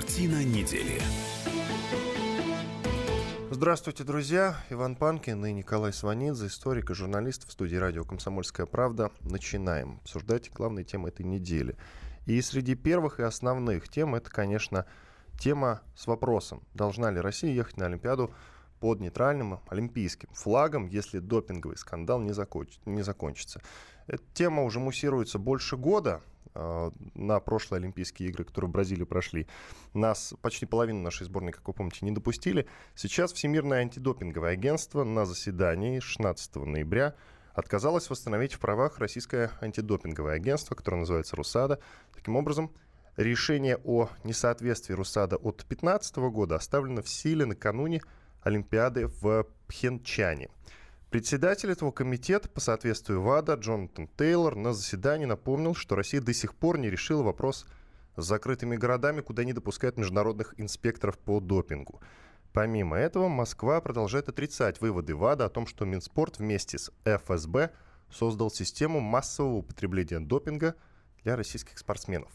Картина недели. Здравствуйте, друзья. Иван Панкин и Николай Сванидзе, историк и журналист в студии радио «Комсомольская правда». Начинаем обсуждать главные темы этой недели. И среди первых и основных тем это, конечно, тема с вопросом, должна ли Россия ехать на Олимпиаду под нейтральным олимпийским флагом, если допинговый скандал не, законч... не закончится. Эта тема уже муссируется больше года. Э, на прошлые Олимпийские игры, которые в Бразилии прошли, нас почти половину нашей сборной, как вы помните, не допустили. Сейчас Всемирное антидопинговое агентство на заседании 16 ноября отказалось восстановить в правах российское антидопинговое агентство, которое называется «Русада». Таким образом, решение о несоответствии «Русада» от 2015 года оставлено в силе накануне Олимпиады в Пхенчане – Председатель этого комитета по соответствию ВАДА Джонатан Тейлор на заседании напомнил, что Россия до сих пор не решила вопрос с закрытыми городами, куда не допускают международных инспекторов по допингу. Помимо этого, Москва продолжает отрицать выводы ВАДА о том, что Минспорт вместе с ФСБ создал систему массового употребления допинга для российских спортсменов.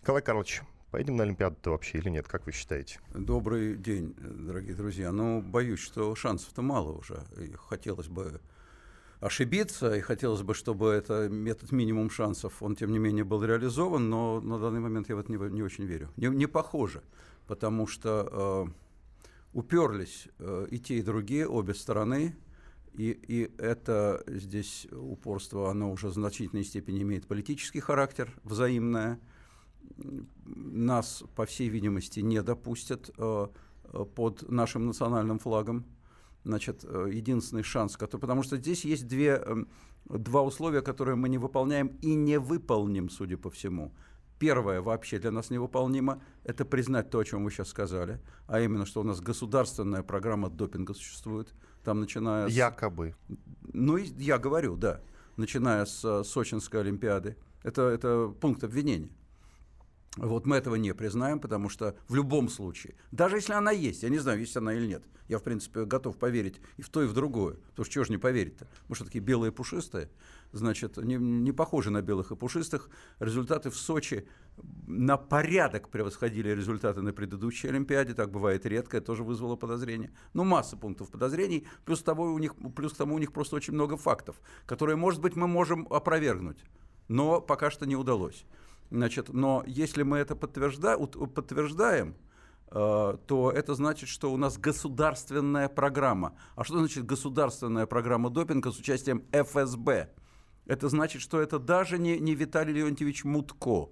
Николай Карлович, Поедем на Олимпиаду-то вообще или нет, как вы считаете? Добрый день, дорогие друзья. Ну, боюсь, что шансов-то мало уже. И хотелось бы ошибиться, и хотелось бы, чтобы это, этот минимум шансов, он, тем не менее, был реализован, но на данный момент я в это не, не очень верю. Не, не похоже, потому что э, уперлись э, и те, и другие, обе стороны, и, и это здесь упорство, оно уже в значительной степени имеет политический характер, взаимное – нас, по всей видимости, не допустят э, под нашим национальным флагом. Значит, э, единственный шанс, который, потому что здесь есть две, эм, два условия, которые мы не выполняем и не выполним, судя по всему. Первое вообще для нас невыполнимо – это признать то, о чем вы сейчас сказали, а именно, что у нас государственная программа допинга существует, там начиная с… Якобы. Ну, я говорю, да, начиная с э, Сочинской Олимпиады. Это, это пункт обвинения. Вот мы этого не признаем, потому что в любом случае, даже если она есть, я не знаю, есть она или нет, я, в принципе, готов поверить и в то, и в другое. Потому что чего же не поверить-то? Мы что, такие белые пушистые? Значит, не, не похожи на белых и пушистых. Результаты в Сочи на порядок превосходили результаты на предыдущей Олимпиаде. Так бывает редко, это тоже вызвало подозрения. Ну, масса пунктов подозрений. Плюс, того у них, плюс к тому у них просто очень много фактов, которые, может быть, мы можем опровергнуть. Но пока что не удалось. Значит, но если мы это подтвержда, подтверждаем, э, то это значит, что у нас государственная программа. А что значит государственная программа допинга с участием ФСБ? Это значит, что это даже не, не Виталий Леонтьевич Мутко,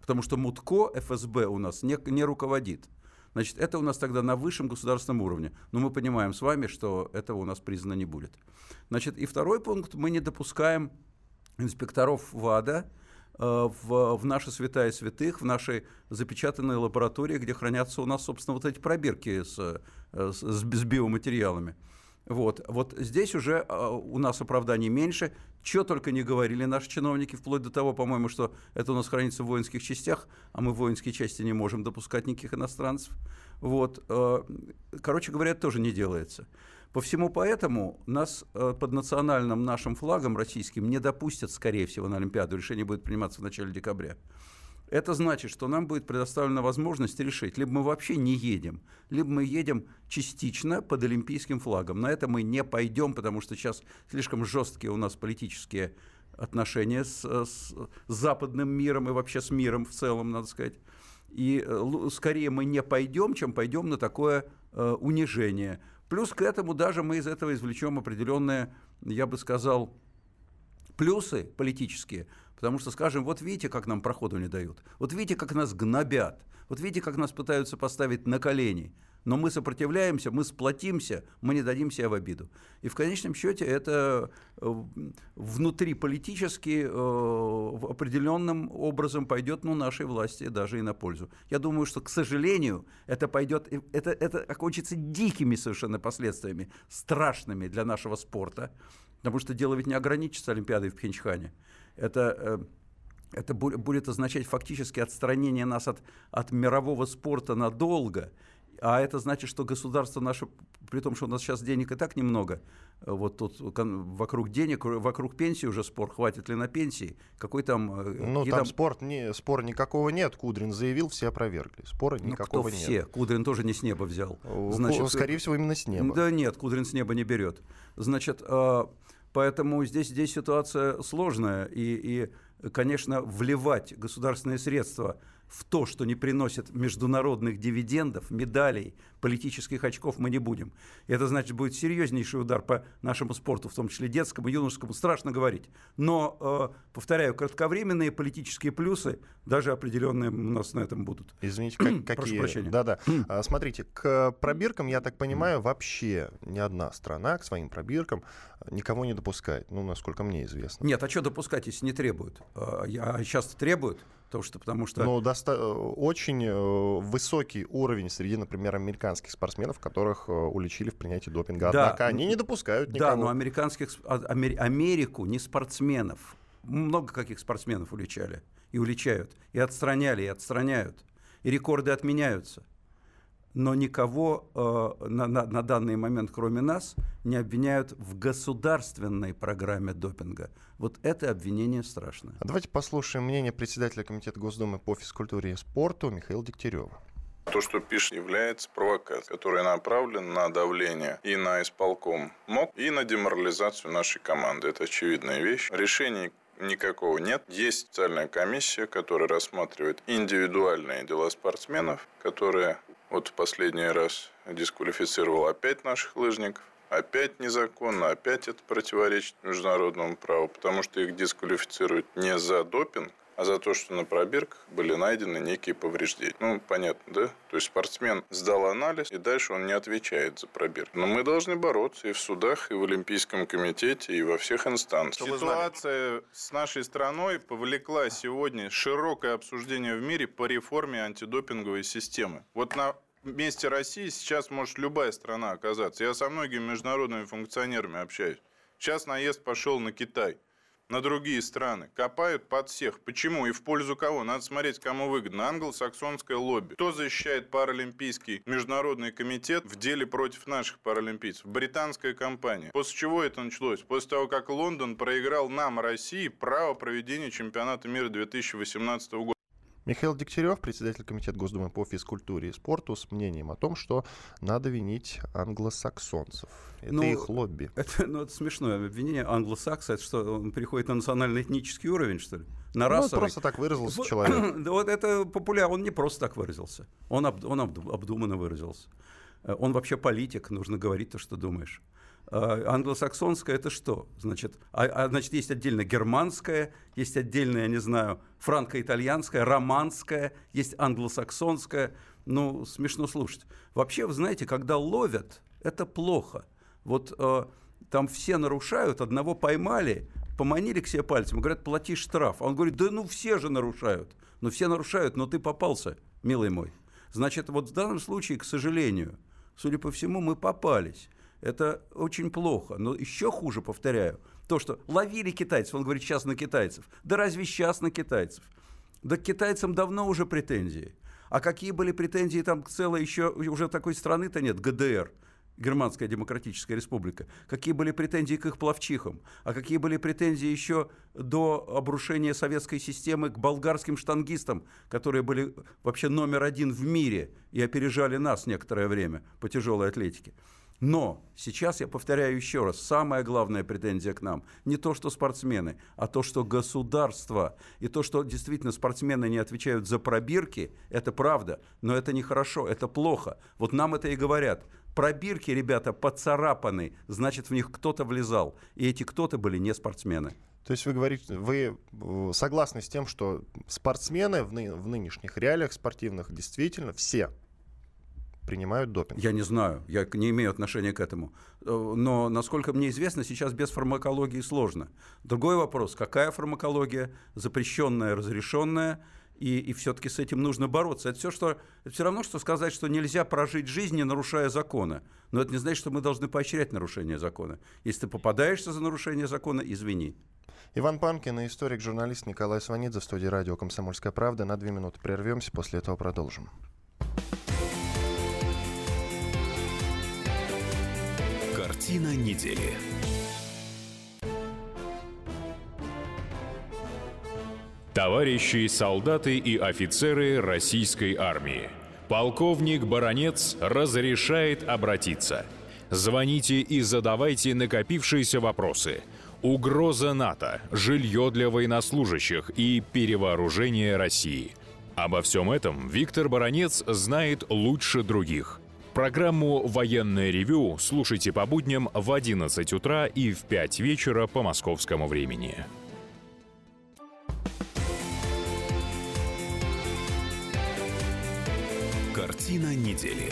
потому что Мутко ФСБ у нас не, не руководит. Значит, это у нас тогда на высшем государственном уровне. Но мы понимаем с вами, что этого у нас признано не будет. Значит, и второй пункт, мы не допускаем инспекторов ВАДА, в, в наши святая святых, в нашей запечатанной лаборатории, где хранятся у нас, собственно, вот эти пробирки с, э, с, с биоматериалами. Вот. вот здесь уже э, у нас оправданий меньше. Что только не говорили наши чиновники, вплоть до того, по-моему, что это у нас хранится в воинских частях, а мы в воинские части не можем допускать никаких иностранцев. Вот. Короче говоря, это тоже не делается. По всему поэтому нас э, под национальным нашим флагом российским не допустят, скорее всего, на Олимпиаду. Решение будет приниматься в начале декабря. Это значит, что нам будет предоставлена возможность решить, либо мы вообще не едем, либо мы едем частично под олимпийским флагом. На это мы не пойдем, потому что сейчас слишком жесткие у нас политические отношения с, с западным миром и вообще с миром в целом, надо сказать. И э, скорее мы не пойдем, чем пойдем на такое э, унижение. Плюс к этому даже мы из этого извлечем определенные, я бы сказал, плюсы политические, потому что скажем, вот видите, как нам проходу не дают, вот видите, как нас гнобят, вот видите, как нас пытаются поставить на колени – но мы сопротивляемся, мы сплотимся, мы не дадим себя в обиду. И в конечном счете это э, внутриполитически э, определенным образом пойдет ну, нашей власти даже и на пользу. Я думаю, что, к сожалению, это пойдет, это, это окончится дикими совершенно последствиями, страшными для нашего спорта, потому что дело ведь не ограничится Олимпиадой в Пхенчхане. Это э, это будет означать фактически отстранение нас от, от мирового спорта надолго А это значит, что государство наше, при том, что у нас сейчас денег и так немного, э, вот тут вокруг денег, вокруг пенсии уже спор, хватит ли на пенсии, какой там... Э, ну, там, там... Спор, не, спора никакого нет, Кудрин заявил, все опровергли, спора ну, никакого кто нет. все? Кудрин тоже не с неба взял. Значит, Скорее всего, именно с неба. Да нет, Кудрин с неба не берет. Значит, а, поэтому здесь, здесь ситуация сложная, и, и, конечно, вливать государственные средства в то, что не приносит международных дивидендов, медалей, политических очков, мы не будем. Это значит, будет серьезнейший удар по нашему спорту, в том числе детскому, юношескому, страшно говорить. Но, э, повторяю, кратковременные политические плюсы, даже определенные у нас на этом будут. Извините, как, какие? Прошу прощения. Да-да. А, смотрите, к пробиркам, я так понимаю, вообще ни одна страна к своим пробиркам никого не допускает, ну, насколько мне известно. Нет, а что допускать, если не требуют? А, а сейчас требуют? Потому что, потому что... Ну, доста- э, очень э, высокий уровень среди, например, американских спортсменов, которых э, уличили в принятии допинга. Да, Однако они не допускают никого. Да, но американских, а, Америку, не спортсменов. Много каких спортсменов уличали. И уличают. И отстраняли, и отстраняют. И рекорды отменяются но никого э, на, на, на данный момент, кроме нас, не обвиняют в государственной программе допинга. Вот это обвинение страшное. А давайте послушаем мнение председателя Комитета Госдумы по физкультуре и спорту Михаила Дегтярева. То, что пишет, является провокацией, которая направлена на давление и на исполком МОК, и на деморализацию нашей команды. Это очевидная вещь. Решений никакого нет. Есть специальная комиссия, которая рассматривает индивидуальные дела спортсменов, которые вот в последний раз дисквалифицировал опять наших лыжников. Опять незаконно, опять это противоречит международному праву, потому что их дисквалифицируют не за допинг, а за то, что на пробирках были найдены некие повреждения. Ну, понятно, да? То есть спортсмен сдал анализ, и дальше он не отвечает за пробирку. Но мы должны бороться и в судах, и в Олимпийском комитете, и во всех инстанциях. Ситуация с нашей страной повлекла сегодня широкое обсуждение в мире по реформе антидопинговой системы. Вот на месте России сейчас может любая страна оказаться. Я со многими международными функционерами общаюсь. Сейчас наезд пошел на Китай на другие страны. Копают под всех. Почему и в пользу кого? Надо смотреть, кому выгодно. Англосаксонское лобби. Кто защищает Паралимпийский международный комитет в деле против наших паралимпийцев? Британская компания. После чего это началось? После того, как Лондон проиграл нам, России, право проведения чемпионата мира 2018 года. Михаил Дегтярев, председатель Комитета Госдумы по физкультуре и спорту, с мнением о том, что надо винить англосаксонцев. Это ну, их лобби. Это, ну, это смешное обвинение. Англосакса, это что, он переходит на национально-этнический уровень, что ли? На ну, расовый? просто так выразился человек. Да вот это популярно. Он не просто так выразился. Он, об, он обдуманно выразился. Э, он вообще политик, нужно говорить то, что думаешь. А, англосаксонское это что? Значит, а, а, значит, есть отдельно германское, есть отдельно, я не знаю, франко-итальянское, романское, есть англосаксонское. Ну, смешно слушать. Вообще, вы знаете, когда ловят, это плохо. Вот э, там все нарушают, одного поймали, поманили к себе пальцем, говорят, плати штраф. А он говорит, да ну все же нарушают. Ну все нарушают, но ты попался, милый мой. Значит, вот в данном случае, к сожалению, судя по всему, мы попались. Это очень плохо. Но еще хуже, повторяю, то, что ловили китайцев, он говорит сейчас на китайцев. Да разве сейчас на китайцев? Да к китайцам давно уже претензии. А какие были претензии там целой еще, уже такой страны-то нет, ГДР, Германская Демократическая Республика, какие были претензии к их плавчихам, а какие были претензии еще до обрушения советской системы к болгарским штангистам, которые были вообще номер один в мире и опережали нас некоторое время по тяжелой атлетике. Но сейчас, я повторяю еще раз, самая главная претензия к нам не то, что спортсмены, а то, что государство и то, что действительно спортсмены не отвечают за пробирки, это правда, но это нехорошо, это плохо. Вот нам это и говорят. Пробирки, ребята, поцарапаны, значит, в них кто-то влезал. И эти кто-то были не спортсмены. То есть вы говорите, вы э, согласны с тем, что спортсмены в, ны- в нынешних реалиях спортивных действительно все принимают допинг? Я не знаю, я не имею отношения к этому. Э, но, насколько мне известно, сейчас без фармакологии сложно. Другой вопрос, какая фармакология, запрещенная, разрешенная, и, и все-таки с этим нужно бороться. Это все, что, это все равно, что сказать, что нельзя прожить жизнь, не нарушая закона. Но это не значит, что мы должны поощрять нарушение закона. Если ты попадаешься за нарушение закона, извини. Иван Панкин и историк-журналист Николай Сванидзе в студии радио «Комсомольская правда». На две минуты прервемся, после этого продолжим. Картина недели. Товарищи солдаты и офицеры российской армии. Полковник Баронец разрешает обратиться. Звоните и задавайте накопившиеся вопросы. Угроза НАТО, жилье для военнослужащих и перевооружение России. Обо всем этом Виктор Баронец знает лучше других. Программу «Военное ревю» слушайте по будням в 11 утра и в 5 вечера по московскому времени. Картина недели.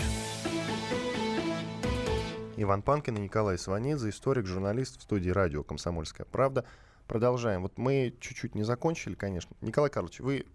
Иван Панкин и Николай Сванидзе, историк, журналист в студии радио «Комсомольская правда». Продолжаем. Вот мы чуть-чуть не закончили, конечно. Николай Карлович, вы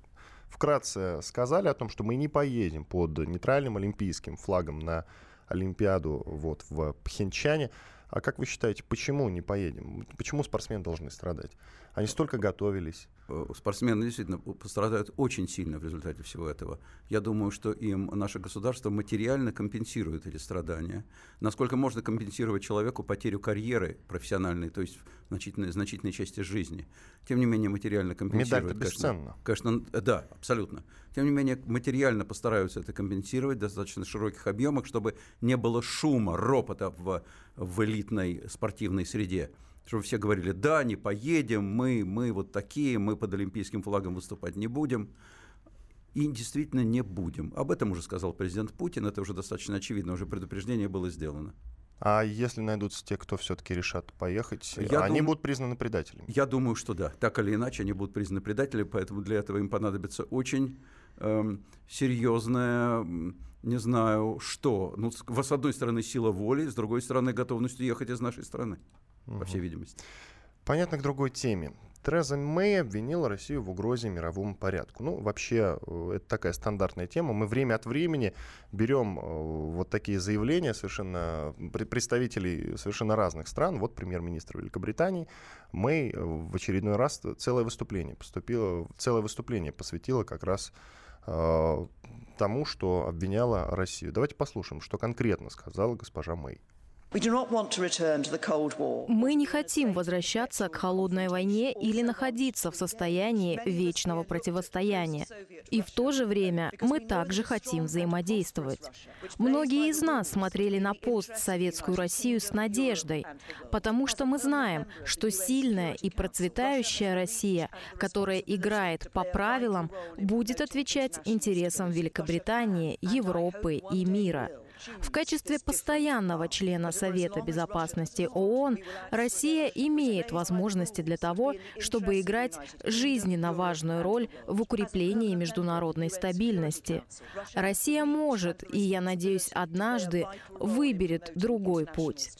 вкратце сказали о том, что мы не поедем под нейтральным олимпийским флагом на Олимпиаду вот, в Пхенчане. А как вы считаете, почему не поедем? Почему спортсмены должны страдать? Они столько готовились. Э, спортсмены действительно пострадают очень сильно в результате всего этого. Я думаю, что им наше государство материально компенсирует эти страдания. Насколько можно компенсировать человеку потерю карьеры профессиональной, то есть значительной, значительной части жизни. Тем не менее, материально компенсируют. Медаль бесценна. Конечно, конечно, да, абсолютно. Тем не менее, материально постараются это компенсировать в достаточно широких объемах, чтобы не было шума, ропота в, в элитной спортивной среде чтобы все говорили, да, не поедем, мы, мы вот такие, мы под олимпийским флагом выступать не будем. И действительно не будем. Об этом уже сказал президент Путин, это уже достаточно очевидно, уже предупреждение было сделано. А если найдутся те, кто все-таки решат поехать, я они дум... будут признаны предателями? Я думаю, что да. Так или иначе, они будут признаны предателями, поэтому для этого им понадобится очень эм, серьезная, не знаю, что. Ну, с одной стороны, сила воли, с другой стороны, готовность уехать из нашей страны угу. по всей видимости. Понятно к другой теме. Тереза Мэй обвинила Россию в угрозе мировому порядку. Ну, вообще, э, это такая стандартная тема. Мы время от времени берем э, вот такие заявления совершенно представителей совершенно разных стран. Вот премьер-министр Великобритании Мэй э, в очередной раз целое выступление поступила, целое выступление посвятила как раз э, тому, что обвиняла Россию. Давайте послушаем, что конкретно сказала госпожа Мэй. Мы не хотим возвращаться к холодной войне или находиться в состоянии вечного противостояния. И в то же время мы также хотим взаимодействовать. Многие из нас смотрели на постсоветскую Россию с надеждой, потому что мы знаем, что сильная и процветающая Россия, которая играет по правилам, будет отвечать интересам Великобритании, Европы и мира. В качестве постоянного члена Совета Безопасности ООН Россия имеет возможности для того, чтобы играть жизненно важную роль в укреплении международной стабильности. Россия может, и я надеюсь, однажды выберет другой путь.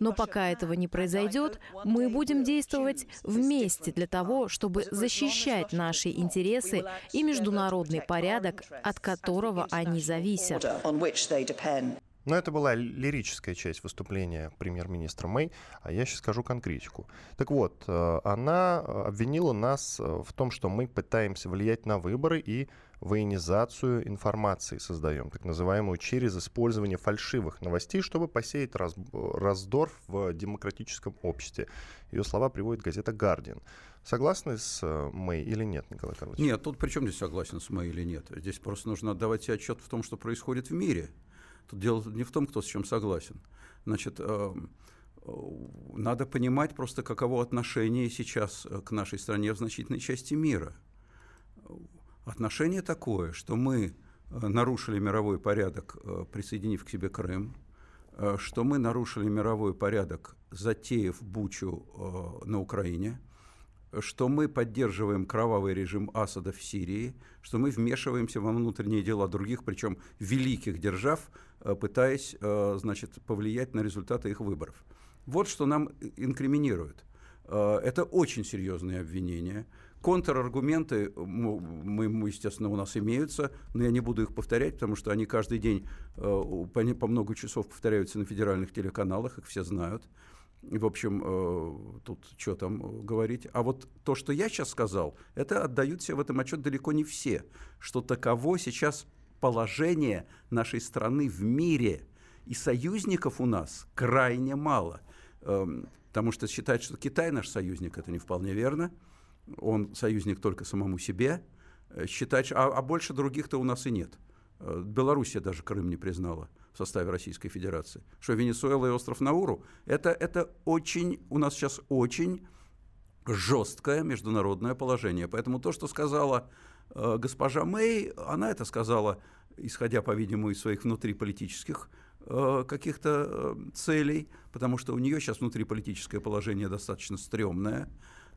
Но пока этого не произойдет, мы будем действовать вместе для того, чтобы защищать наши интересы и международный порядок, от которого они зависят. Но это была лирическая часть выступления премьер-министра Мэй, а я сейчас скажу конкретику. Так вот, э, она обвинила нас э, в том, что мы пытаемся влиять на выборы и военизацию информации создаем, так называемую через использование фальшивых новостей, чтобы посеять раз, раздор в демократическом обществе. Ее слова приводит газета «Гардиан». Согласны с э, Мэй или нет, Николай Карлович? Нет, тут при чем здесь согласен с Мэй или нет? Здесь просто нужно отдавать себе отчет в том, что происходит в мире. Тут дело не в том, кто с чем согласен. Значит, э, надо понимать просто, каково отношение сейчас э, к нашей стране в значительной части мира. Отношение такое, что мы э, нарушили мировой порядок, присоединив к себе Крым, что мы нарушили мировой порядок, затеяв Бучу на Украине, что мы поддерживаем кровавый режим Асада в Сирии, что мы вмешиваемся во внутренние дела других, причем великих держав, Э, пытаясь, э, значит, повлиять на результаты их выборов. Вот что нам инкриминируют. Э, это очень серьезные обвинения. Контраргументы, мы, естественно, у нас имеются, но я не буду их повторять, потому что они каждый день по много часов повторяются на федеральных телеканалах, их все знают. В общем, тут что там говорить. А вот то, что я сейчас сказал, это отдают себе в этом отчет далеко не все, что таково сейчас положение нашей страны в мире. И союзников у нас крайне мало. Эм, потому что считать, что Китай наш союзник, это не вполне верно. Он союзник только самому себе. Э, считать, а, а больше других-то у нас и нет. Э, Белоруссия даже Крым не признала в составе Российской Федерации. Что Венесуэла и остров Науру, это, это очень, у нас сейчас очень жесткое международное положение. Поэтому то, что сказала э, госпожа Мэй, она это сказала, исходя, по-видимому, из своих внутриполитических э, каких-то э, целей, потому что у нее сейчас внутриполитическое положение достаточно стрёмное.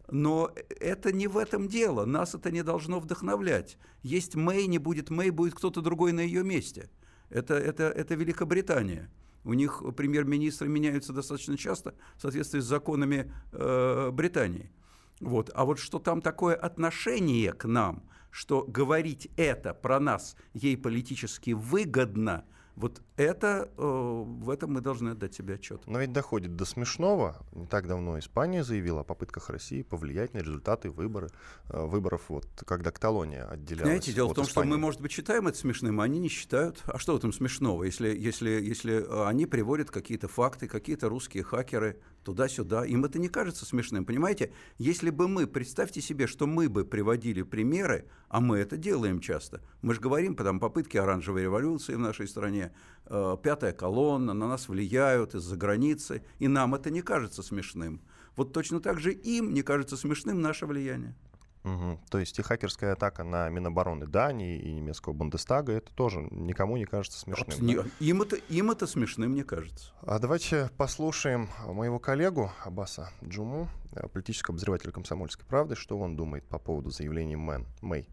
Но это не в этом дело. Нас это не должно вдохновлять. Есть Мэй, не будет Мэй, будет кто-то другой на ее месте. Это, это, это Великобритания. У них премьер-министры меняются достаточно часто в соответствии с законами э, Британии. Вот. А вот что там такое отношение к нам, что говорить это про нас ей политически выгодно – вот это, э, в этом мы должны отдать себе отчет. Но ведь доходит до смешного. Не так давно Испания заявила о попытках России повлиять на результаты выборы, э, выборов, вот, когда Каталония отделялась Знаете, дело от в том, Испании. что мы, может быть, считаем это смешным, а они не считают. А что в этом смешного, если, если, если они приводят какие-то факты, какие-то русские хакеры туда-сюда, им это не кажется смешным, понимаете? Если бы мы, представьте себе, что мы бы приводили примеры, а мы это делаем часто. Мы же говорим, там попытки оранжевой революции в нашей стране, э, пятая колонна, на нас влияют из-за границы, и нам это не кажется смешным. Вот точно так же им не кажется смешным наше влияние. Угу. То есть и хакерская атака на Минобороны Дании и немецкого Бундестага, это тоже никому не кажется смешным. Вот, да? им, это, им это смешным не кажется. А давайте послушаем моего коллегу Аббаса Джуму, политического обозревателя «Комсомольской правды», что он думает по поводу заявления Мэн, Мэй.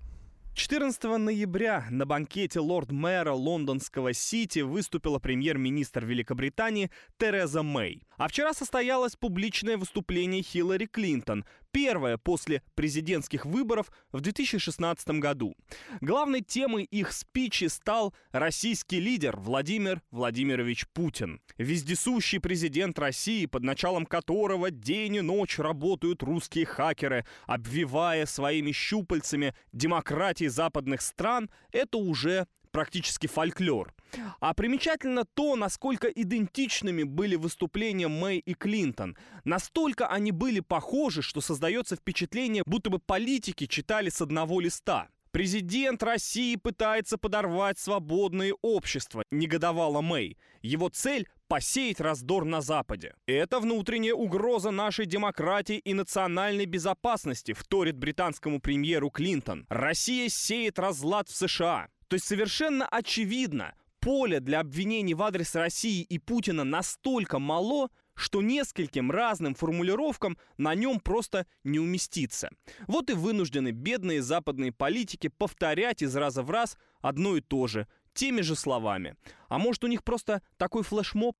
14 ноября на банкете лорд-мэра лондонского Сити выступила премьер-министр Великобритании Тереза Мэй. А вчера состоялось публичное выступление Хиллари Клинтон, первое после президентских выборов в 2016 году. Главной темой их спичи стал российский лидер Владимир Владимирович Путин. Вездесущий президент России, под началом которого день и ночь работают русские хакеры, обвивая своими щупальцами демократии западных стран, это уже практически фольклор. А примечательно то, насколько идентичными были выступления Мэй и Клинтон. Настолько они были похожи, что создается впечатление, будто бы политики читали с одного листа. Президент России пытается подорвать свободные общества, негодовала Мэй. Его цель посеять раздор на Западе. Это внутренняя угроза нашей демократии и национальной безопасности, вторит британскому премьеру Клинтон. Россия сеет разлад в США. То есть совершенно очевидно, поле для обвинений в адрес России и Путина настолько мало, что нескольким разным формулировкам на нем просто не уместится. Вот и вынуждены бедные западные политики повторять из раза в раз одно и то же, теми же словами. А может у них просто такой флешмоб?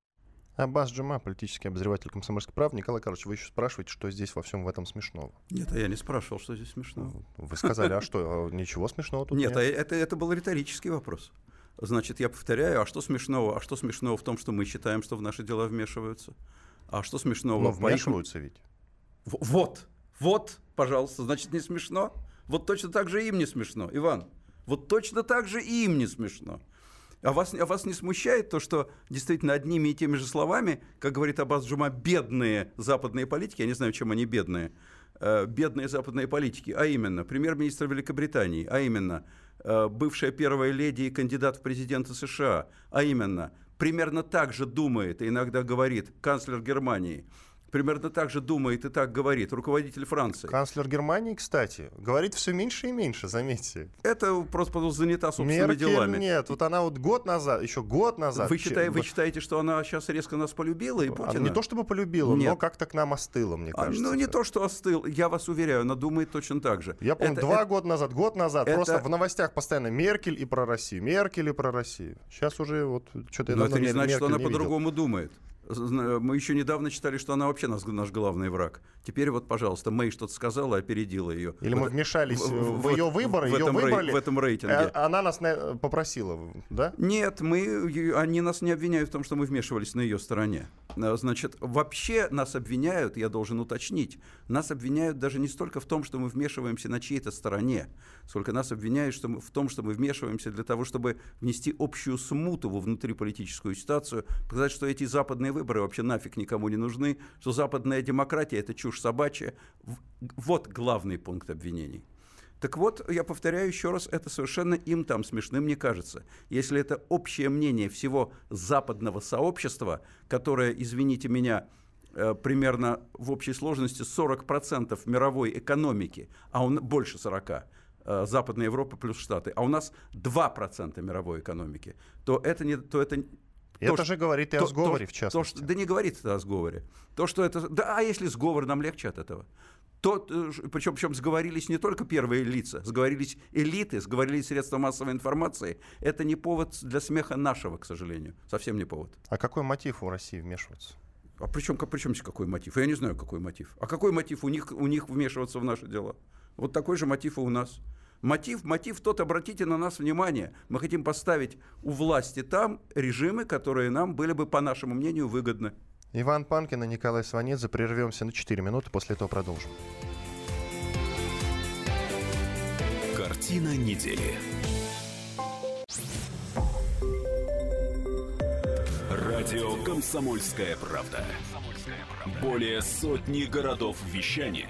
Аббас Джума, политический обозреватель комсомольской правды. Николай Карлович, вы еще спрашиваете, что здесь во всем в этом смешного? Нет, а я не спрашивал, что здесь смешного. Вы сказали, а что, а ничего смешного тут нет? Нет, а это, это был риторический вопрос. Значит, я повторяю, а что смешного? А что смешного в том, что мы считаем, что в наши дела вмешиваются? А что смешного? Но вмешиваются ведь. Вот, вот, пожалуйста, значит, не смешно? Вот точно так же им не смешно, Иван. Вот точно так же им не смешно. А вас, а вас не смущает то, что действительно одними и теми же словами, как говорит Аббас Джума, бедные западные политики, я не знаю, чем они бедные, э, бедные западные политики, а именно премьер-министр Великобритании, а именно э, бывшая первая леди и кандидат в президенты США, а именно примерно так же думает и иногда говорит канцлер Германии – примерно так же думает и так говорит руководитель Франции. Канцлер Германии, кстати, говорит все меньше и меньше, заметьте. Это просто занята собственными Меркель делами. нет, вот она вот год назад, еще год назад... Вы, считаете, вы считаете, что она сейчас резко нас полюбила и Путина? Она не то чтобы полюбила, нет. но как-то к нам остыла, мне а, кажется. А, ну не то, что остыл, я вас уверяю, она думает точно так же. Я помню, это, два это, года назад, год назад, это, просто в новостях постоянно Меркель и про Россию, Меркель и про Россию. Сейчас уже вот что-то... Но это не значит, что она по-другому думает. Мы еще недавно читали, что она вообще наш, наш главный враг. Теперь вот, пожалуйста, Мэй что-то сказала, опередила ее. Или мы вмешались в, в, в ее выборы, в ее выбрали. Рей, в этом рейтинге. А, она нас попросила, да? Нет, мы, они нас не обвиняют в том, что мы вмешивались на ее стороне. Э, значит, вообще нас обвиняют, я должен уточнить, нас обвиняют даже не столько в том, что мы вмешиваемся на чьей-то стороне, сколько нас обвиняют что мы, в том, что мы вмешиваемся для того, чтобы внести общую смуту во внутриполитическую ситуацию, показать, что эти западные выборы вообще нафиг никому не нужны, что западная демократия – это чушь собачья. Вот главный пункт обвинений. Так вот, я повторяю еще раз, это совершенно им там смешным не кажется. Если это общее мнение всего западного сообщества, которое, извините меня, э, примерно в общей сложности 40% мировой экономики, а он больше 40%, э, Западная Европа плюс Штаты, а у нас 2% мировой экономики, то это не... То это, это то, же говорит и о сговоре, то, в частности. То, что, да не говорит это о сговоре. То, что это... Да, а если сговор, нам легче от этого. То, причем, причем сговорились не только первые лица, сговорились элиты, сговорились средства массовой информации. Это не повод для смеха нашего, к сожалению. Совсем не повод. А какой мотив у России вмешиваться? А при чем, при чем здесь какой мотив? Я не знаю, какой мотив. А какой мотив у них, у них вмешиваться в наши дела? Вот такой же мотив и у нас. Мотив, мотив тот, обратите на нас внимание. Мы хотим поставить у власти там режимы, которые нам были бы, по нашему мнению, выгодны. Иван Панкин и Николай Сванидзе. Прервемся на 4 минуты, после этого продолжим. Картина недели. Радио «Комсомольская правда». Более сотни городов вещания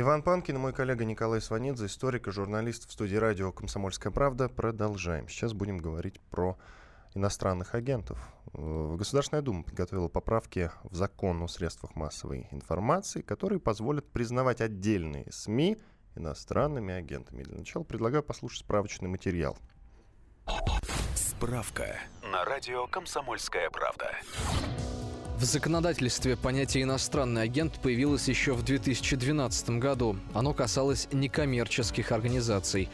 Иван Панкин мой коллега Николай Сванидзе, историк и журналист в студии радио «Комсомольская правда». Продолжаем. Сейчас будем говорить про иностранных агентов. Э, Государственная Дума подготовила поправки в закон о средствах массовой информации, которые позволят признавать отдельные СМИ иностранными агентами. Для начала предлагаю послушать справочный материал. Справка на радио «Комсомольская правда». В законодательстве понятие «иностранный агент» появилось еще в 2012 году. Оно касалось некоммерческих организаций.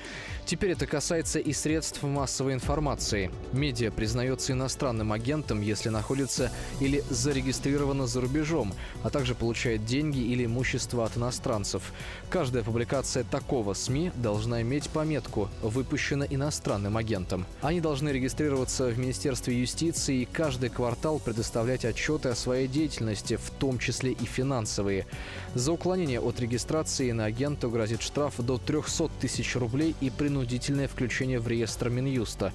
Теперь это касается и средств массовой информации. Медиа признается иностранным агентом, если находится или зарегистрировано за рубежом, а также получает деньги или имущество от иностранцев. Каждая публикация такого СМИ должна иметь пометку «Выпущена иностранным агентом». Они должны регистрироваться в Министерстве юстиции и каждый квартал предоставлять отчеты о своей деятельности, в том числе и финансовые. За уклонение от регистрации на агента грозит штраф до 300 тысяч рублей и принудительное включение в реестр Минюста.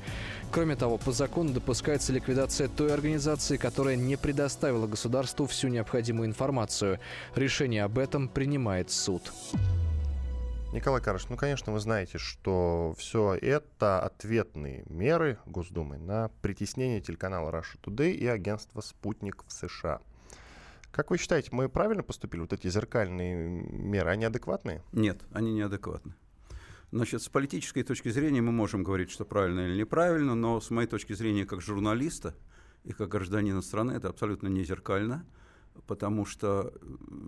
Кроме того, по закону допускается ликвидация той организации, которая не предоставила государству всю необходимую информацию. Решение об этом принимает суд. Николай Карлович, ну, конечно, вы знаете, что все это ответные меры Госдумы на притеснение телеканала Russia Today и агентства «Спутник» в США. Как вы считаете, мы правильно поступили? Вот эти зеркальные меры, они адекватные? Нет, они неадекватны. Значит, с политической точки зрения мы можем говорить, что правильно или неправильно, но с моей точки зрения как журналиста и как гражданина страны это абсолютно не зеркально, потому что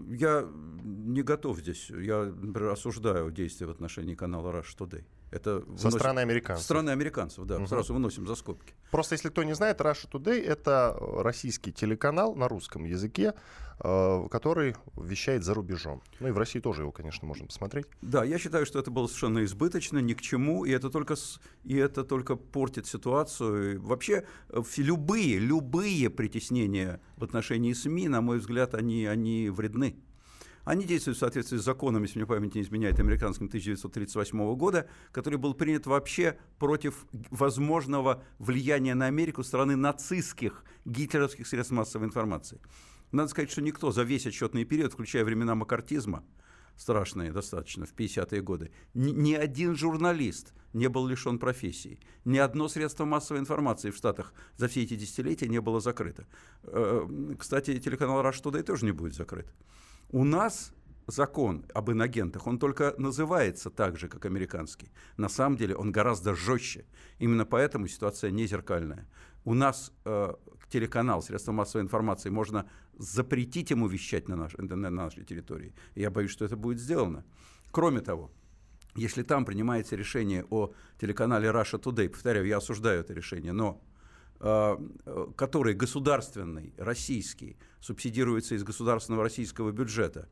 я не готов здесь, я, например, осуждаю действия в отношении канала Rush Today. Это Со выносим... стороны американцев. Со стороны американцев, да. Угу. Сразу выносим за скобки. Просто, если кто не знает, Russia Today — это российский телеканал на русском языке, э, который вещает за рубежом. Ну и в России тоже его, конечно, можно посмотреть. Да, я считаю, что это было совершенно избыточно, ни к чему, и это только, и это только портит ситуацию. И вообще, э, любые, любые притеснения в отношении СМИ, на мой взгляд, они, они вредны. Они действуют в соответствии с законом, если мне память не изменяет, американским 1938 года, который был принят вообще против возможного влияния на Америку страны нацистских гитлеровских средств массовой информации. Надо сказать, что никто за весь отчетный период, включая времена макартизма, страшные достаточно, в 50-е годы, ни, ни один журналист не был лишен профессии. Ни одно средство массовой информации в Штатах за все эти десятилетия не было закрыто. Э, кстати, телеканал «Раш Тудей» тоже не будет закрыт. У нас закон об инагентах, он только называется так же, как американский. На самом деле он гораздо жестче. Именно поэтому ситуация не зеркальная. У нас э, телеканал, средство массовой информации, можно запретить ему вещать на, наш, на нашей территории. я боюсь, что это будет сделано. Кроме того, если там принимается решение о телеканале Russia Today, повторяю, я осуждаю это решение, но который государственный, российский, субсидируется из государственного российского бюджета,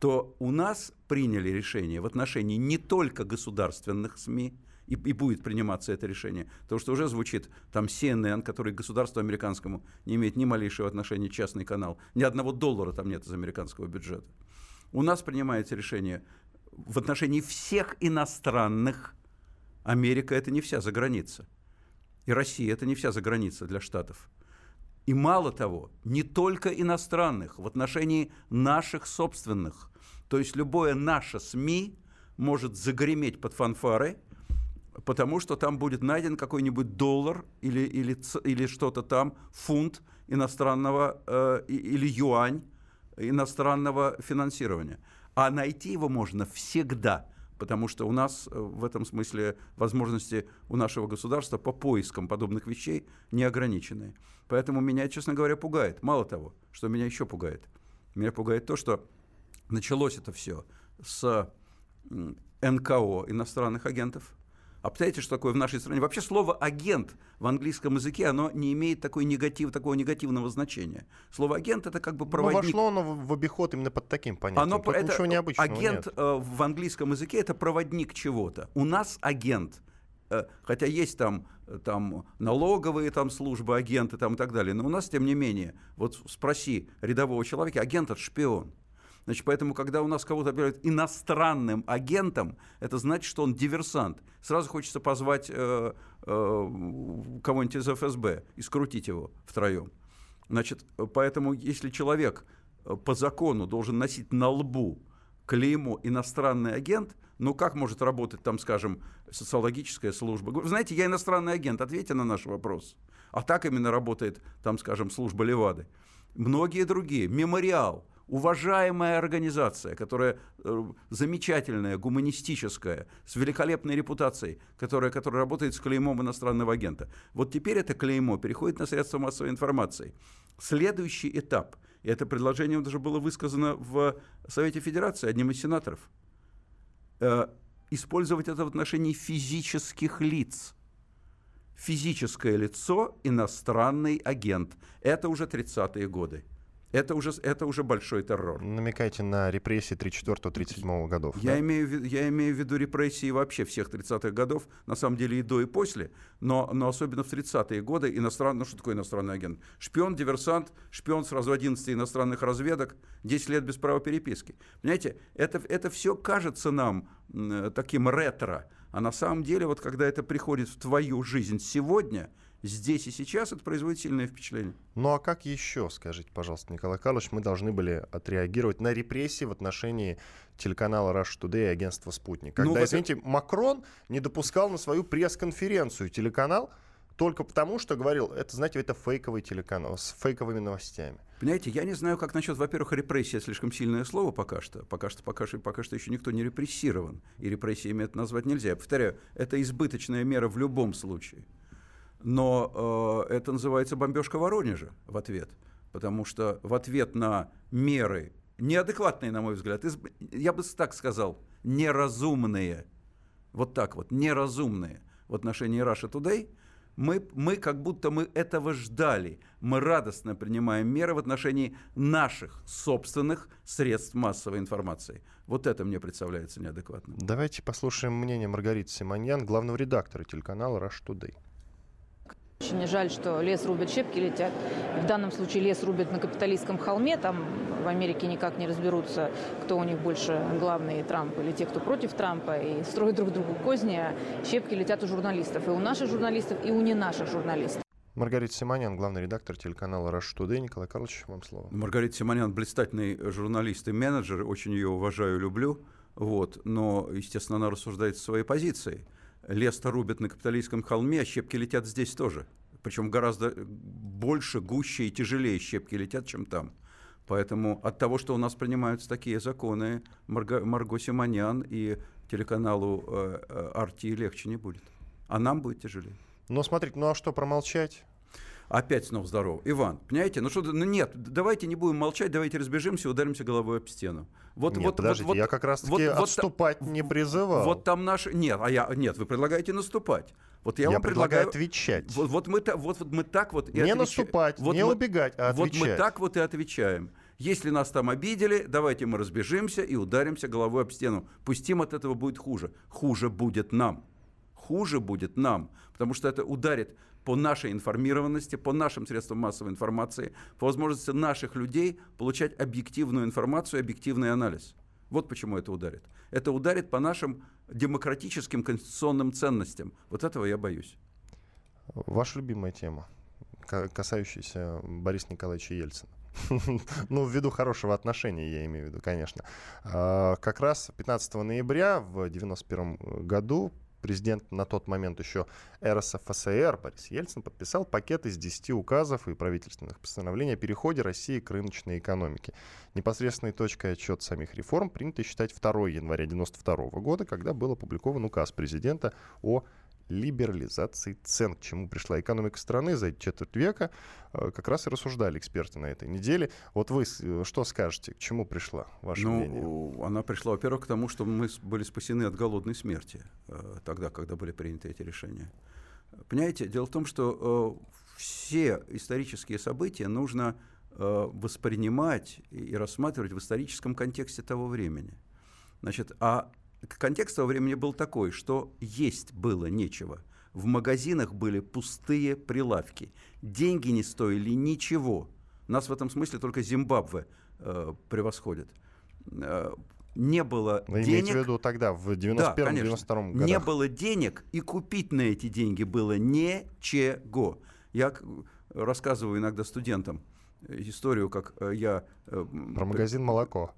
то у нас приняли решение в отношении не только государственных СМИ, и, и будет приниматься это решение. Потому что уже звучит там CNN, который государству американскому не имеет ни малейшего отношения, частный канал. Ни одного доллара там нет из американского бюджета. У нас принимается решение в отношении всех иностранных. Америка – это не вся заграница. И Россия – это не вся заграница для Штатов. И мало того, не только иностранных, в отношении наших собственных. То есть любое наше СМИ может загреметь под фанфары – потому что там будет найден какой-нибудь доллар или, или, или что-то там, фунт иностранного э, или юань иностранного финансирования. А найти его можно всегда, потому что у нас э, в этом смысле возможности у нашего государства по поискам подобных вещей неограниченные. Поэтому меня, честно говоря, пугает. Мало того, что меня еще пугает. Меня пугает то, что началось это все с НКО иностранных агентов – а представляете, что такое в нашей стране? Вообще слово «агент» в английском языке, оно не имеет такой негатив, такого негативного значения. Слово «агент» — это как бы ну, проводник. Но вошло оно в обиход именно под таким понятием. Оно, Тут это, ничего необычного Агент нет. Э, в английском языке — это проводник чего-то. У нас агент э, хотя есть там, там налоговые там службы, агенты там и так далее, но у нас, тем не менее, вот спроси рядового человека, агент — это шпион. Значит, поэтому, когда у нас кого-то объявляют иностранным агентом, это значит, что он диверсант. Сразу хочется позвать э, э, кого-нибудь из ФСБ и скрутить его втроем. Значит, поэтому, если человек э, по закону должен носить на лбу клеймо иностранный агент, ну как может работать там, скажем, социологическая служба? Вы знаете, я иностранный агент, ответьте на наш вопрос. А так именно работает там, скажем, служба Левады. Многие другие. Мемориал – уважаемая организация, которая э, замечательная, гуманистическая, с великолепной репутацией, которая, которая работает с клеймом иностранного агента. Вот теперь это клеймо переходит на средства массовой информации. Следующий этап, и это предложение даже было высказано в Совете Федерации одним из сенаторов, э, использовать это в отношении физических лиц – физическое лицо, иностранный агент. Это уже 30-е годы. Это уже, это уже большой террор. Намекайте на репрессии 34-37 годов. Я, да? имею, я имею в виду репрессии вообще всех 30-х годов, на самом деле и до, и после, но, но особенно в 30-е годы иностранный, ну что такое иностранный агент? Шпион, диверсант, шпион сразу 11 иностранных разведок, 10 лет без права переписки. Понимаете, это, это все кажется нам таким ретро, а на самом деле вот когда это приходит в твою жизнь сегодня – здесь и сейчас, это производит сильное впечатление. Ну а как еще, скажите, пожалуйста, Николай Карлович, мы должны были отреагировать на репрессии в отношении телеканала Rush Today и агентства «Спутник»? Когда, ну, извините, это... Макрон не допускал на свою пресс-конференцию телеканал, только потому, что говорил, это, знаете, это фейковый телеканал с фейковыми новостями. Понимаете, я не знаю, как насчет, во-первых, репрессия слишком сильное слово пока что. Пока что, пока что, пока что еще никто не репрессирован. И репрессиями это назвать нельзя. Я повторяю, это избыточная мера в любом случае. Но э, это называется бомбежка Воронежа в ответ. Потому что в ответ на меры, неадекватные, на мой взгляд, из, я бы так сказал, неразумные, вот так вот, неразумные в отношении Russia Today, мы, мы как будто мы этого ждали. Мы радостно принимаем меры в отношении наших собственных средств массовой информации. Вот это мне представляется неадекватным. Давайте послушаем мнение Маргариты Симоньян, главного редактора телеканала Rush Today. Очень жаль, что лес рубят, щепки летят. В данном случае лес рубят на капиталистском холме. Там в Америке никак не разберутся, кто у них больше главный, Трамп или те, кто против Трампа, и строят друг другу козни. А щепки летят у журналистов. И у наших журналистов, и у не наших журналистов. Маргарита Симонян, главный редактор телеканала «Rush Today». Николай Карлович, вам слово. Маргарита Симонян блистательный журналист и менеджер. Очень ее уважаю, люблю. Вот. Но, естественно, она рассуждает своей позиции лес-то рубят на капиталистском холме, а щепки летят здесь тоже. Причем гораздо больше, гуще и тяжелее щепки летят, чем там. Поэтому от того, что у нас принимаются такие законы, Марго, Марго Симонян и телеканалу э, э, Арти легче не будет. А нам будет тяжелее. Но смотрите, ну а что промолчать? Опять снова здорово. Иван, понимаете, ну что, ну нет, давайте не будем молчать, давайте разбежимся ударимся головой об стену. Вот, нет, вот, подождите, вот, я как раз таки вот, отступать вот, не призывал. Вот там наши... Нет, а я... Нет, вы предлагаете наступать. Вот я, я вам предлагаю, предлагаю отвечать. Вот, вот, мы, вот, вот мы так вот и Не отвечаем. наступать, вот не мы, убегать, а отвечать. Вот мы так вот и отвечаем. Если нас там обидели, давайте мы разбежимся и ударимся головой об стену. Пустим от этого будет хуже. Хуже будет нам. Хуже будет нам. Потому что это ударит по нашей информированности, по нашим средствам массовой информации, по возможности наших людей получать объективную информацию, объективный анализ. Вот почему это ударит. Это ударит по нашим демократическим конституционным ценностям. Вот этого я боюсь. Ваша любимая тема, касающаяся Бориса Николаевича Ельцина. Ну, ввиду хорошего отношения, я имею в виду, конечно. А, как раз 15 ноября в 1991 году президент на тот момент еще РСФСР Борис Ельцин подписал пакет из 10 указов и правительственных постановлений о переходе России к рыночной экономике. Непосредственной точкой отчет самих реформ принято считать 2 января 1992 года, когда был опубликован указ президента о либерализации цен, к чему пришла экономика страны за четверть века, э, как раз и рассуждали эксперты на этой неделе. Вот вы э, что скажете, к чему пришла ваше ну, мнение? Она пришла, во-первых, к тому, что мы были спасены от голодной смерти э, тогда, когда были приняты эти решения. Понимаете, дело в том, что все исторические события нужно воспринимать и рассматривать в историческом контексте того времени. Значит, а контекст того времени был такой, что есть было нечего. В магазинах были пустые прилавки. Деньги не стоили ничего. Нас в этом смысле только Зимбабве э, превосходит. Э, не было Вы денег. имеете в виду тогда, в 91-92 да, годах? Не было денег, и купить на эти деньги было ничего. Я рассказываю иногда студентам историю, как э, я... Э, про магазин молоко.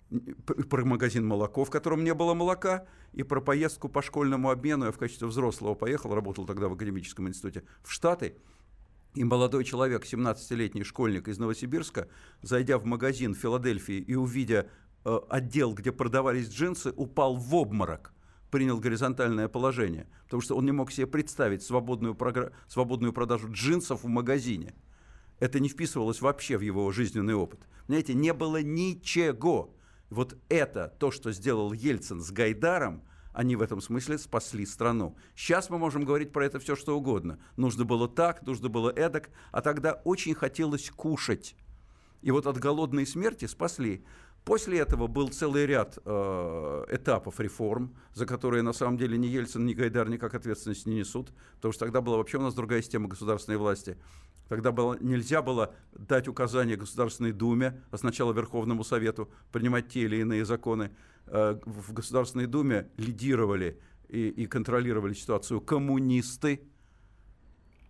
Про магазин молоко, в котором не было молока, и про поездку по школьному обмену. Я в качестве взрослого поехал, работал тогда в академическом институте в Штаты. И молодой человек, 17-летний школьник из Новосибирска, зайдя в магазин в Филадельфии и увидя э, отдел, где продавались джинсы, упал в обморок принял горизонтальное положение, потому что он не мог себе представить свободную, програ... свободную продажу джинсов в магазине это не вписывалось вообще в его жизненный опыт. Понимаете, не было ничего. Вот это то, что сделал Ельцин с Гайдаром, они в этом смысле спасли страну. Сейчас мы можем говорить про это все, что угодно. Нужно было так, нужно было эдак, а тогда очень хотелось кушать. И вот от голодной смерти спасли. После этого был целый ряд э, этапов реформ, за которые на самом деле ни Ельцин, ни Гайдар никак ответственность не несут, потому что тогда была вообще у нас другая система государственной власти. Тогда было, нельзя было дать указания Государственной Думе, а сначала Верховному Совету, принимать те или иные законы. Э, в Государственной Думе лидировали и, и контролировали ситуацию коммунисты,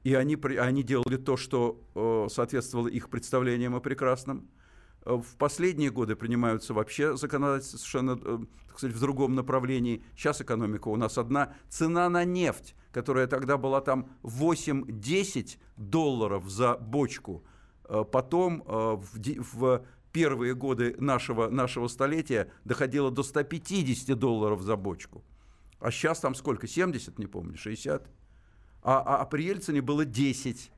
и они, они делали то, что э, соответствовало их представлениям о прекрасном. Э, в последние годы принимаются вообще законодательства совершенно так сказать, в другом направлении. Сейчас экономика у нас одна. Цена на нефть которая тогда была там 8-10 долларов за бочку, э, потом э, в первые годы нашего, нашего столетия доходила до 150 долларов за бочку. А сейчас там сколько? 70, не помню, 60? А, а, а при Ельцине было 10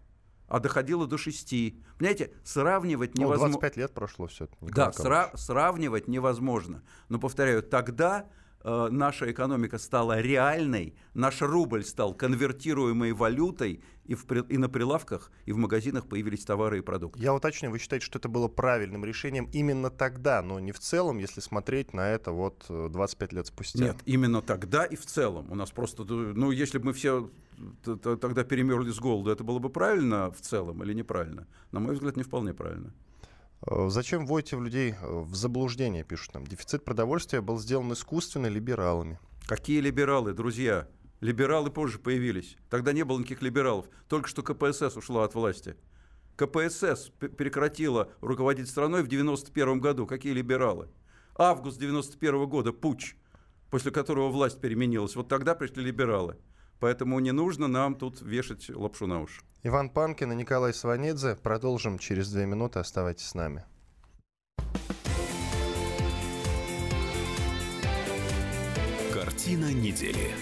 а доходило до 6. Понимаете, сравнивать ну, невозможно. 25 лет прошло все. Да, сра- сравнивать невозможно. Но, повторяю, тогда Э, наша экономика стала реальной, наш рубль стал конвертируемой валютой, и, в, и на прилавках, и в магазинах появились товары и продукты. Я уточню, вы считаете, что это было правильным решением именно тогда, но не в целом, если смотреть на это вот 25 э, лет спустя? Нет, именно тогда и в целом. У нас просто, ну, если бы мы все тогда перемерли с голоду, это было бы правильно в целом или неправильно? На мой взгляд, не вполне правильно. Э, зачем вводите в людей э, в заблуждение, пишут нам. Дефицит продовольствия был сделан искусственно либералами. Какие либералы, друзья? Либералы позже появились. Тогда не было никаких либералов. Только что КПСС ушла от власти. КПСС прекратила руководить страной в 91 году. Какие либералы? Август 91 года, путь, после которого власть переменилась. Вот тогда пришли либералы. Поэтому не нужно нам тут вешать лапшу на уши. Иван Панкин и Николай Сванидзе. Продолжим через две минуты. Оставайтесь с нами. Картина недели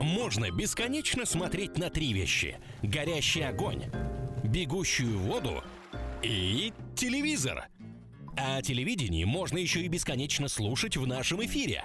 можно бесконечно смотреть на три вещи. Горящий огонь, бегущую воду и телевизор. А о телевидении можно еще и бесконечно слушать в нашем эфире.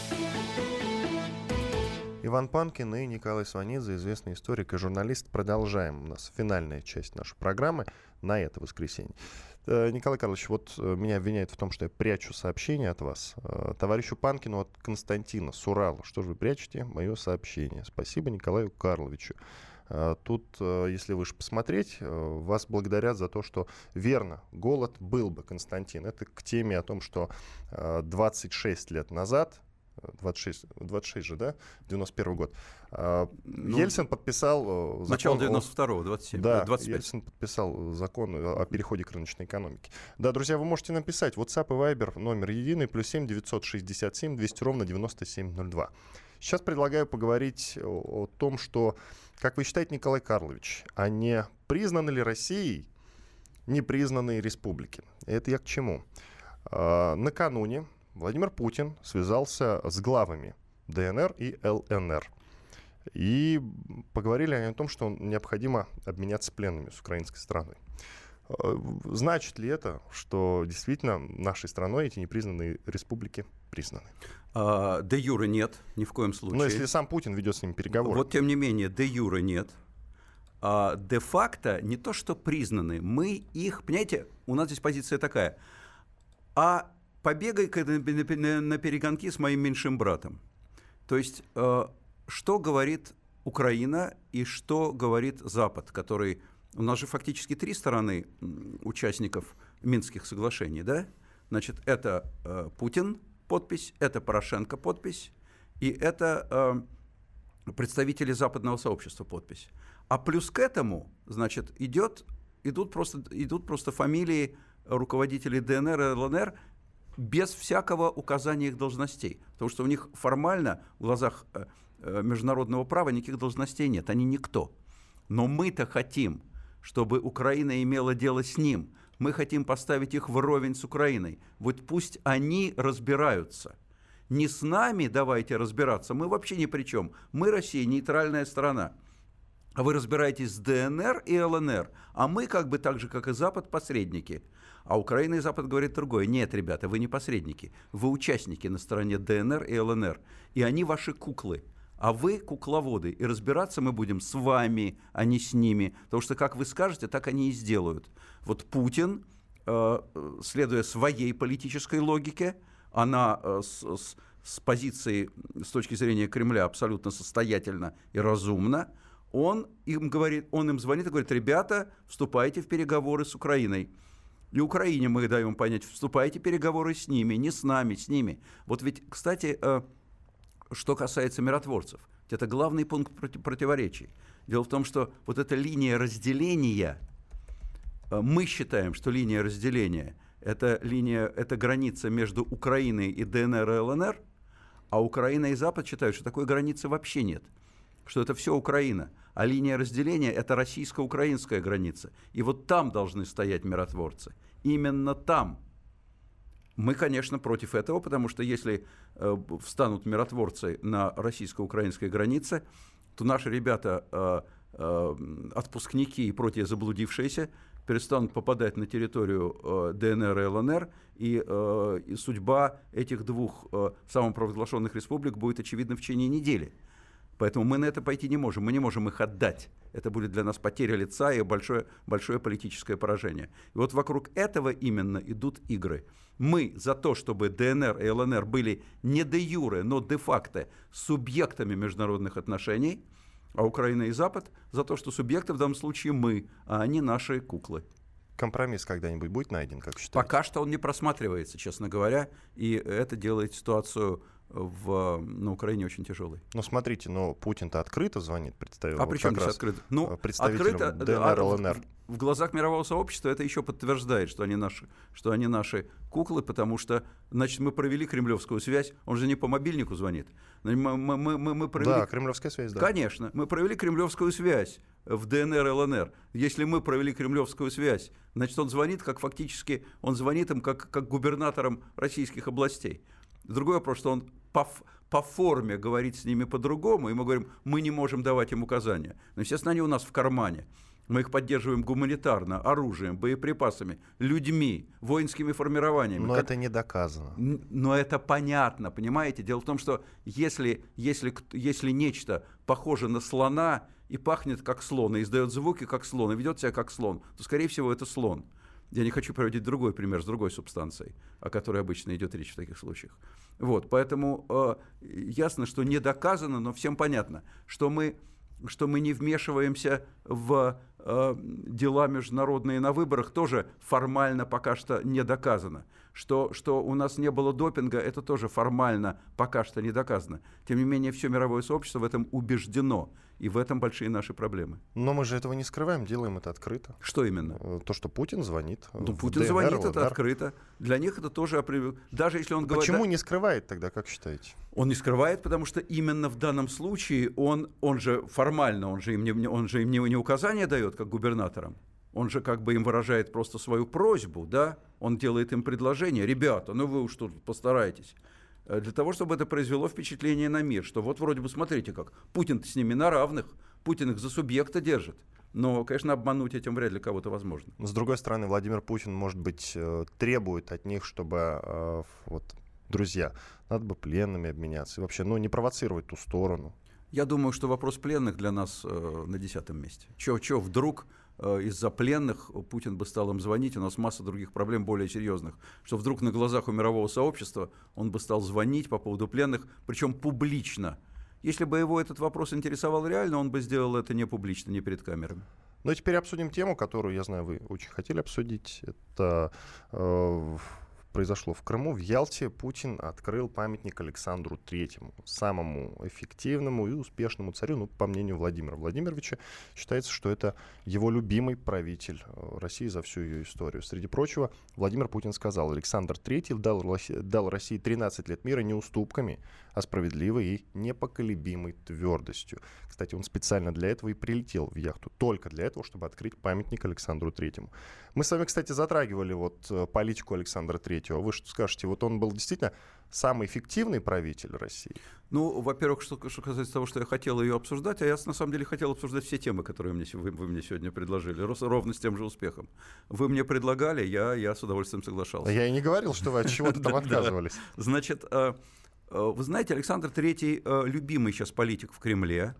Иван Панкин и Николай Сванидзе, известный историк и журналист. Продолжаем. У нас финальная часть нашей программы на это воскресенье. Э, Николай Карлович, вот э, меня обвиняют в том, что я прячу сообщение от вас. Э, товарищу Панкину от Константина с Урала. Что же вы прячете? Мое сообщение. Спасибо Николаю Карловичу. Тут, если вы же посмотреть, вас благодарят за то, что верно, голод был бы, Константин. Это к теме о том, что 26 лет назад 26, 26 же, да? 91 год. А, ну, Ельцин подписал э, закон... Начало 92-го, 27, да, 25. Ельцин подписал закон о переходе к рыночной экономике. Да, друзья, вы можете написать WhatsApp и Viber номер единый, плюс 7 967 200 ровно 9702. Сейчас предлагаю поговорить о, о том, что, как вы считаете, Николай Карлович, а не признаны ли Россией непризнанные республики? Это я к чему? А, накануне Владимир Путин связался с главами ДНР и ЛНР. И поговорили они о том, что необходимо обменяться пленными с украинской страной. Э, значит ли это, что действительно нашей страной эти непризнанные республики признаны? А, де юра нет, ни в коем случае. Но если сам Путин ведет с ними переговоры. Вот тем не менее, де юра нет. А де-факто не то, что признаны, мы их, понимаете, у нас здесь позиция такая. А побегай на перегонки с моим меньшим братом. То есть, э, что говорит Украина и что говорит Запад, который... У нас же фактически три стороны участников Минских соглашений, да? Значит, это э, Путин подпись, это Порошенко подпись, и это э, представители западного сообщества подпись. А плюс к этому, значит, идет, идут, просто, идут просто фамилии руководителей ДНР и ЛНР, без всякого указания их должностей. Потому что у них формально в глазах э, э, международного права никаких должностей нет, они никто. Но мы-то хотим, чтобы Украина имела дело с ним. Мы хотим поставить их вровень с Украиной. Вот пусть они разбираются. Не с нами давайте разбираться, мы вообще ни при чем. Мы Россия, нейтральная страна. А вы разбираетесь с ДНР и ЛНР, а мы как бы так же, как и Запад, посредники – а Украина и Запад говорят другое. Нет, ребята, вы не посредники. Вы участники на стороне ДНР и ЛНР. И они ваши куклы. А вы кукловоды. И разбираться мы будем с вами, а не с ними. Потому что, как вы скажете, так они и сделают. Вот Путин, э, следуя своей политической логике, она э, с, с, с позиции, с точки зрения Кремля, абсолютно состоятельна и разумна, он им, говорит, он им звонит и говорит, ребята, вступайте в переговоры с Украиной. И Украине мы даем понять, вступайте переговоры с ними, не с нами, с ними. Вот ведь, кстати, э, что касается миротворцев, это главный пункт противоречий. Дело в том, что вот эта линия разделения, э, мы считаем, что линия разделения это линия, это граница между Украиной и ДНР и ЛНР, а Украина и Запад считают, что такой границы вообще нет, что это все Украина а линия разделения – это российско-украинская граница. И вот там должны стоять миротворцы. Именно там. Мы, конечно, против этого, потому что если э, встанут миротворцы на российско-украинской границе, то наши ребята, э, э, отпускники и прочие заблудившиеся, перестанут попадать на территорию э, ДНР и ЛНР, и, э, и судьба этих двух э, самопровозглашенных республик будет очевидна в течение недели. Поэтому мы на это пойти не можем, мы не можем их отдать. Это будет для нас потеря лица и большое, большое политическое поражение. И вот вокруг этого именно идут игры. Мы за то, чтобы ДНР и ЛНР были не де юре, но де-факто субъектами международных отношений, а Украина и Запад за то, что субъекты в данном случае мы, а они наши куклы. Компромисс когда-нибудь будет найден, как считаете? Пока что он не просматривается, честно говоря, и это делает ситуацию в, на Украине очень тяжелый. Ну, смотрите, но Путин-то открыто звонит представителям. А при чем здесь открыто? Ну, открыто, ДНР, ЛНР. В, в глазах мирового сообщества это еще подтверждает, что они наши, что они наши куклы, потому что, значит, мы провели кремлевскую связь. Он же не по мобильнику звонит. Мы, мы, мы, мы провели... Да, кремлевская связь, да. Конечно, мы провели кремлевскую связь в ДНР, ЛНР. Если мы провели кремлевскую связь, значит, он звонит, как фактически, он звонит им как, как губернаторам российских областей. Другой вопрос, что он по, по форме говорит с ними по-другому, и мы говорим, мы не можем давать им указания. Но, естественно, они у нас в кармане. Мы их поддерживаем гуманитарно, оружием, боеприпасами, людьми, воинскими формированиями. Но как... это не доказано. Но это понятно, понимаете? Дело в том, что если, если, если нечто похоже на слона и пахнет как слон, и издает звуки как слон, и ведет себя как слон, то, скорее всего, это слон. Я не хочу приводить другой пример с другой субстанцией, о которой обычно идет речь в таких случаях. Вот, поэтому э, ясно, что не доказано, но всем понятно, что мы, что мы не вмешиваемся в э, дела международные на выборах, тоже формально пока что не доказано. Что, что у нас не было допинга, это тоже формально пока что не доказано. Тем не менее, все мировое сообщество в этом убеждено. И в этом большие наши проблемы. Но мы же этого не скрываем, делаем это открыто. Что именно? Э, то, что Путин звонит. Ну, Путин ДНР, звонит, ЛНР. это открыто. Для них это тоже... Даже если он говорит... Почему не скрывает тогда, как считаете? Он не скрывает, потому что именно в данном случае он, он же формально, он же им не, он же им не, не указания дает, как губернаторам. Он же как бы им выражает просто свою просьбу, да? Он делает им предложение. Ребята, ну вы уж тут постарайтесь. Э, для того, чтобы это произвело впечатление на мир, что вот вроде бы смотрите как, Путин с ними на равных, Путин их за субъекта держит. Но, конечно, обмануть этим вряд ли кого-то возможно. С другой стороны, Владимир Путин, может быть, э, требует от них, чтобы э, вот, друзья, надо бы пленными обменяться. И вообще, ну, не провоцировать ту сторону. Я думаю, что вопрос пленных для нас э, на десятом месте. Чего вдруг Э, из-за пленных Путин бы стал им звонить, у нас масса других проблем более серьезных, что вдруг на глазах у мирового сообщества он бы стал звонить по поводу пленных, причем публично. Если бы его этот вопрос интересовал реально, он бы сделал это не публично, не перед камерами. Ну и теперь обсудим тему, которую, я знаю, вы очень хотели обсудить. Это э, произошло в Крыму. В Ялте Путин открыл памятник Александру Третьему, самому эффективному и успешному царю, ну, по мнению Владимира Владимировича. Считается, что это его любимый правитель э, России за всю ее историю. Среди прочего, Владимир Путин сказал, Александр Третий дал, дал России 13 лет мира не уступками, а справедливой и непоколебимой твердостью. Кстати, он специально для этого и прилетел в яхту, только для этого, чтобы открыть памятник Александру Третьему. Мы с вами, кстати, затрагивали вот э, политику Александра Третьего. Вы что скажете? Вот он был действительно самый эффективный правитель России? Ну, во-первых, что, что касается того, что я хотел ее обсуждать, а я на самом деле хотел обсуждать все темы, которые мне, вы, вы мне сегодня предложили, ровно с тем же успехом. Вы мне предлагали, я, я с удовольствием соглашался. Я и не говорил, что вы от чего-то там отказывались. Значит, э, вы знаете, Александр Третий любимый сейчас политик в Кремле.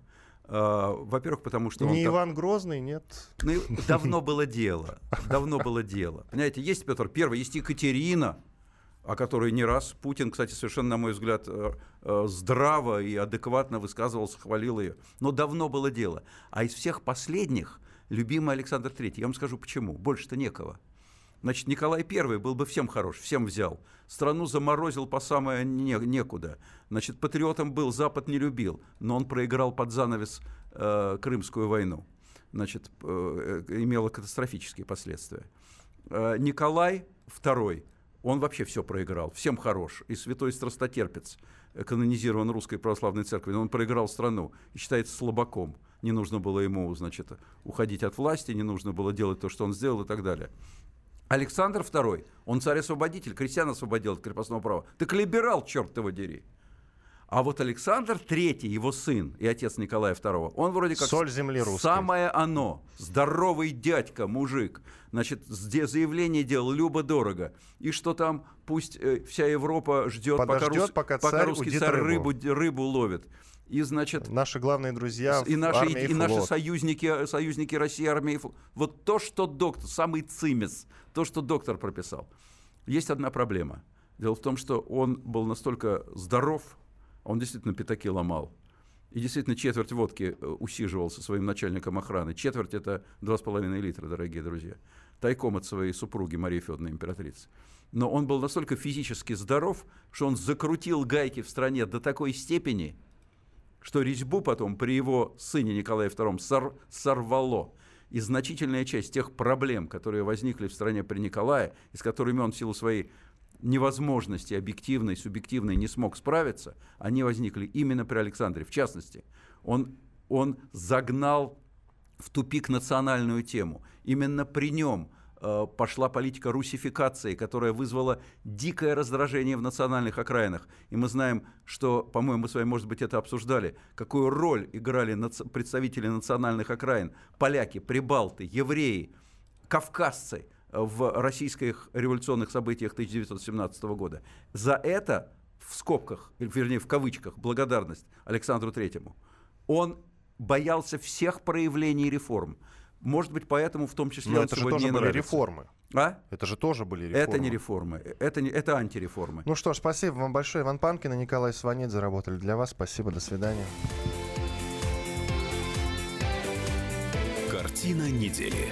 А, во-первых, потому что... Не он Иван Грозный, нет? Ну, давно было дело. Давно было дело. Понимаете, есть Петр Первый, есть Екатерина, о которой не раз Путин, кстати, совершенно, на мой взгляд, э, э, здраво и адекватно высказывался, хвалил ее. Но давно было дело. А из всех последних любимый Александр Третий. Я вам скажу почему. Больше-то некого. Значит, Николай I был бы всем хорош, всем взял. Страну заморозил по самое не, некуда. Значит, патриотом был, Запад не любил, но он проиграл под занавес э, Крымскую войну. Значит, э, э имело катастрофические последствия. Э, Николай II, он вообще все проиграл, всем хорош. И святой страстотерпец, э, канонизирован Русской Православной Церковью, он проиграл страну и считается слабаком. Не нужно было ему, значит, уходить от власти, не нужно было делать то, что он сделал и так далее. Александр II, он царь-освободитель, крестьян освободил от крепостного права. Так либерал, черт его дери. А вот Александр III, его сын и отец Николая II, он вроде как Соль земли русской. самое оно, здоровый дядька, мужик. Значит, заявление делал любо-дорого. И что там, пусть э, вся Европа ждет, пока, рус... пока, пока русский царь рыбу. Рыбу, рыбу ловит. И, значит, наши главные друзья и наши, и, и наши союзники, союзники России, армии. Вот то, что доктор, самый цимес, то, что доктор прописал. Есть одна проблема. Дело в том, что он был настолько здоров, он действительно пятаки ломал. И действительно четверть водки э, усиживал со своим начальником охраны. Четверть это 2,5 литра, дорогие друзья. Тайком от своей супруги Марии Федоровны, императрицы. но он был настолько физически здоров, что он закрутил гайки в стране до такой степени, что резьбу потом при его сыне Николае II сор сорвало. И значительная часть тех проблем, которые возникли в стране при Николае, и с которыми он в силу своей невозможности объективной, субъективной не смог справиться, они возникли именно при Александре. В частности, он, он загнал в тупик национальную тему. Именно при нем пошла политика русификации, которая вызвала дикое раздражение в национальных окраинах. И мы знаем, что, по-моему, мы с вами, может быть, это обсуждали, какую роль играли представители национальных окраин, поляки, прибалты, евреи, кавказцы в российских революционных событиях 1917 года. За это, в скобках, вернее, в кавычках, благодарность Александру Третьему, он боялся всех проявлений реформ. Может быть, поэтому в том числе... Но это же тоже были нравится. реформы. А? Это же тоже были реформы. Это не реформы, это, не, это антиреформы. Ну что ж, спасибо вам большое. Иван Панкин и Николай Сванидзе заработали для вас. Спасибо, до свидания. Картина недели.